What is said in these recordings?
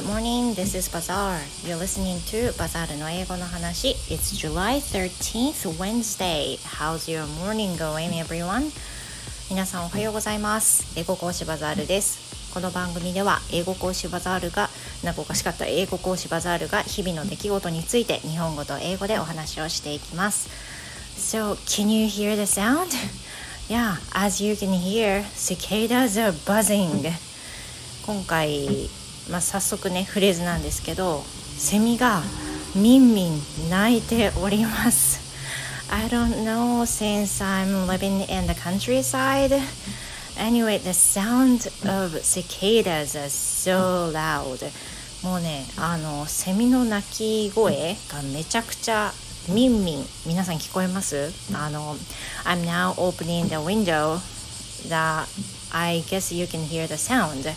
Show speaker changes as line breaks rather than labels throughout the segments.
Good morning, this is Bazaar. You're listening to Bazaar の英語の話 It's July 13th, Wednesday. How's your morning going, everyone? 皆さんおはようございます英語講師バザールですこの番組では英語講師バザールがなんかおかしかった英語講師バザールが日々の出来事について日本語と英語でお話をしていきます So, can you hear the sound? Yeah, as you can hear, cicadas are buzzing 今回、まあ、早速ねフレーズなんですけどセミがみんみん鳴いております I don't know since I'm living in the countryside anyway the sound of cicadas is so loud もうねあのセミの鳴き声がめちゃくちゃみんみん皆さん聞こえますあの I'm now opening the window that I guess you can hear the sound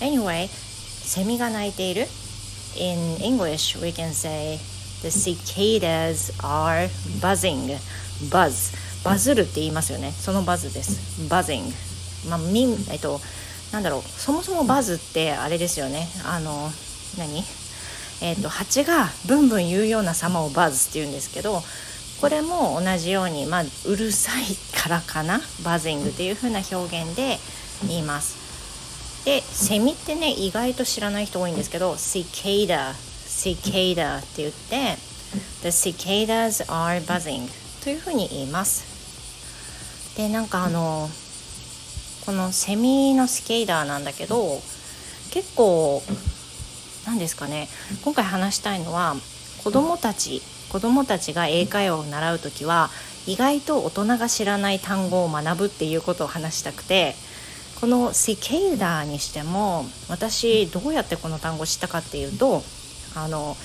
Anyway, セミが鳴いている。In English, we can say The cicadas are buzzing. Buzz. バズるって言いますよね。そのバズです。Buzzing. まあ、みんえっとなんだろう。そもそもバズってあれですよね。あの何？えっと蜂がブンブン言うような様をバズって言うんですけどこれも同じように、まあ、うるさいからかな？バズイングっていう風な表現で言います。でセミってね意外と知らない人多いんですけど cicada cicada って言って the cicadas are buzzing というふうに言います。でなんかあのこのセミのスケイダーなんだけど結構何ですかね今回話したいのは子供たち子供たちが英会話を習う時は意外と大人が知らない単語を学ぶっていうことを話したくてこのシケイダーにしても私どうやってこの単語を知ったかっていうとあの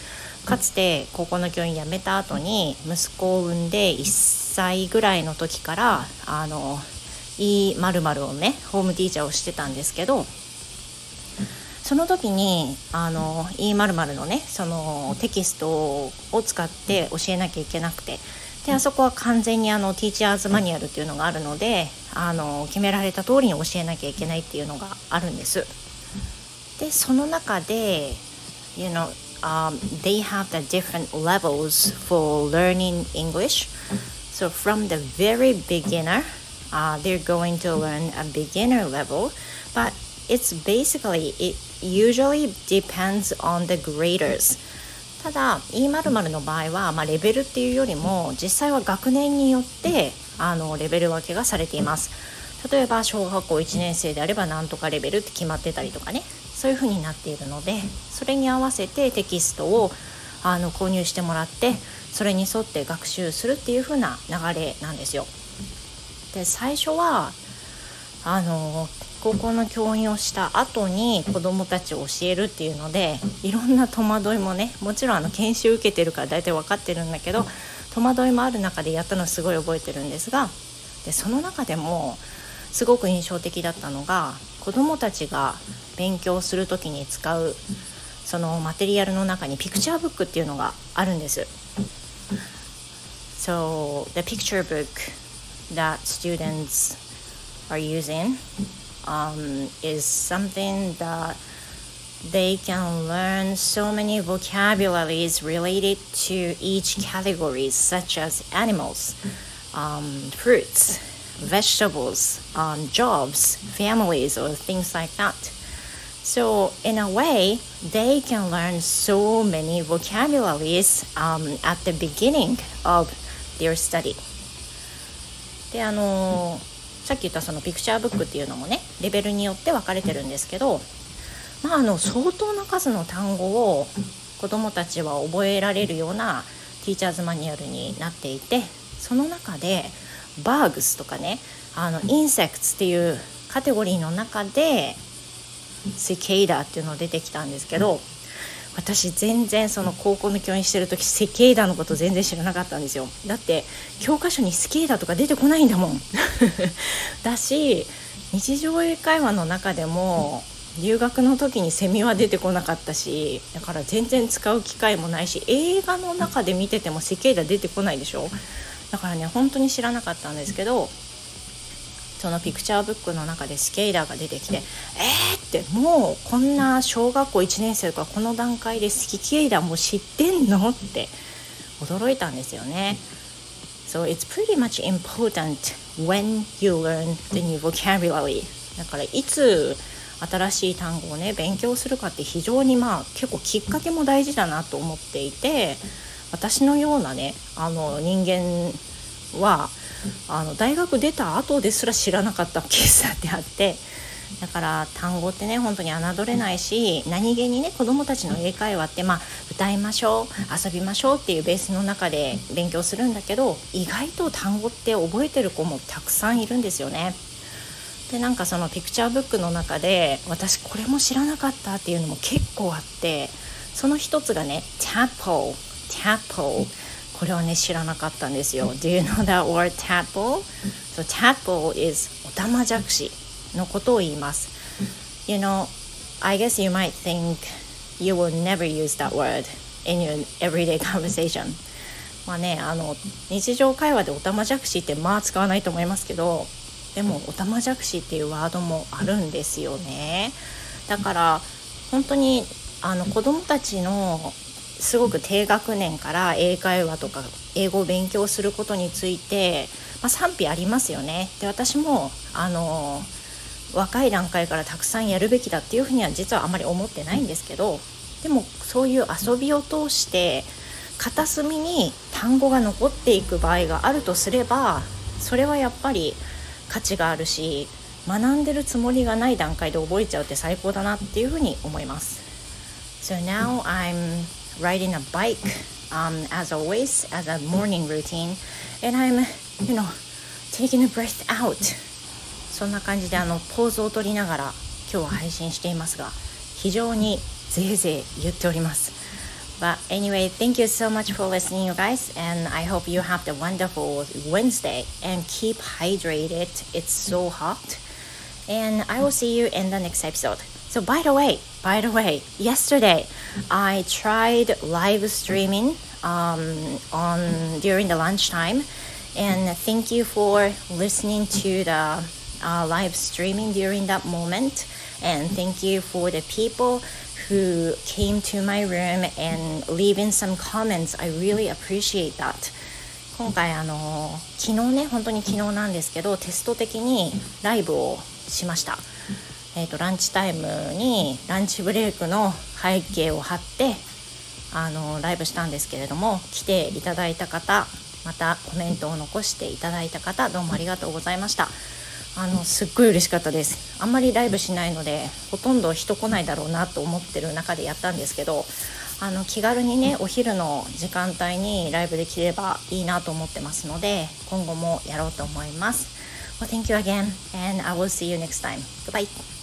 かつて高校の教員辞めた後に息子を産んで1歳ぐらいの時からあの E まるをねホームティーチャーをしてたんですけどその時にあの E まるのねそのテキストを使って教えなきゃいけなくてであそこは完全にあのティーチャーズマニュアルっていうのがあるのであの決められた通りに教えなきゃいけないっていうのがあるんです。でその中で you know um, they have the different levels for learning English. So from the very beginner, uh, they're going to learn a beginner level, but it's basically it usually depends on the graders. ただ E○○ の場合は、まあ、レベルっていうよりも実際は学年によってあのレベル分けがされています。例えば小学校1年生であればなんとかレベルって決まってたりとかね。そういう風になっているのでそれに合わせてテキストをあの購入してもらってそれに沿って学習するっていう風な流れなんですよ。で最初はあの高校の教員をした後に子どもたちを教えるっていうのでいろんな戸惑いもねもちろんあの研修受けてるから大体分かってるんだけど戸惑いもある中でやったのすごい覚えてるんですがでその中でもすごく印象的だったのが子どもたちが勉強する時に使うそのマテリアルの中にピクチャーブックっていうのがあるんです。So the picture book that students are using um, is something that they can learn so many vocabularies related to each category, such as animals, um, fruits, vegetables, um, jobs, families, or things like that. So, in a way, they can learn so many vocabularies um, at the beginning of their study. であの さっき言ったそのピクチャーブックっていうのもねレベルによって分かれてるんですけど、まあ、あの相当な数の単語を子どもたちは覚えられるようなティーチャーズマニュアルになっていてその中でバーグスとかねあのインセクツっていうカテゴリーの中でセケイダーっていうのが出てきたんですけど私全然その高校の教員してる時セケイダーのこと全然知らなかったんですよ。だって教科書にスケイダーとか出てこないんだもん。だし日常英会話の中でも留学の時にセミは出てこなかったしだから全然使う機会もないし映画の中で見ててもセケイダ出てこないでしょ。だからね本当に知らなかったんですけどそのピクチャーブックの中でスケイダーが出てきてえー、ってもうこんな小学校1年生とかこの段階で好き嫌いだもう知ってんの？って驚いたんですよね。So it's pretty much important when you learn the new vocabulary. だからいつ新しい単語をね勉強するかって非常にまあ結構きっかけも大事だなと思っていて私のようなねあの人間はあの大学出た後ですら知らなかったケースだってあってだから単語ってね本当に侮れないし何気にね子どもたちの英会話ってまあ歌いましょう遊びましょうっていうベースの中で勉強するんだけど意外と単語って覚えてる子もたくさんいるんですよね。でなんかそのピクチャーブックの中で私これも知らなかったっていうのも結構あってその一つがね tadpole tadpole これはね知らなかったんですよ Do you know that word tadpole? So tadpole is オタマジャクシのことを言います。You know I guess you might think you will never use that word in your everyday conversation. まあねあの日常会話でオタマジャクシってまあ使わないと思いますけどでもオタマジャクシっていうワードもあるんですよね。だから本当にあの子どもたちのすごく低学年から英会話とか英語を勉強することについて、まあ、賛否ありますよね。で私もあの若い段階からたくさんやるべきだっていうふうには実はあまり思ってないんですけどでもそういう遊びを通して片隅に単語が残っていく場合があるとすればそれはやっぱり価値があるし学んでるつもりがない段階で覚えちゃうって最高だなっていうふうに思います。So now I'm riding a bike um, as always as a morning routine and I'm you know taking a breath out そんな感じであのポーズを取りながら今日は配信していますが非常にぜいぜい言っております But anyway, thank you so much for listening, you guys, and I hope you have a wonderful Wednesday and keep hydrated. It's so hot. And I will see you in the next episode. So, by the way, by the way, yesterday I tried live streaming um, on during the lunchtime, and thank you for listening to the uh, live streaming during that moment, and thank you for the people who came to my room and leaving some comments. I really appreciate that. 今回あの昨日ね本当に昨日なんですけどテスト的にライブをしました、えーと、ランチタイムにランチブレイクの背景を貼ってあのライブしたんですけれども来ていただいた方またコメントを残していただいた方どうもありがとうございましたあのすっごい嬉しかったですあんまりライブしないのでほとんど人来ないだろうなと思ってる中でやったんですけどあの気軽にねお昼の時間帯にライブできればいいなと思ってますので今後もやろうと思います。Well, thank you again and I will see you next time. Goodbye.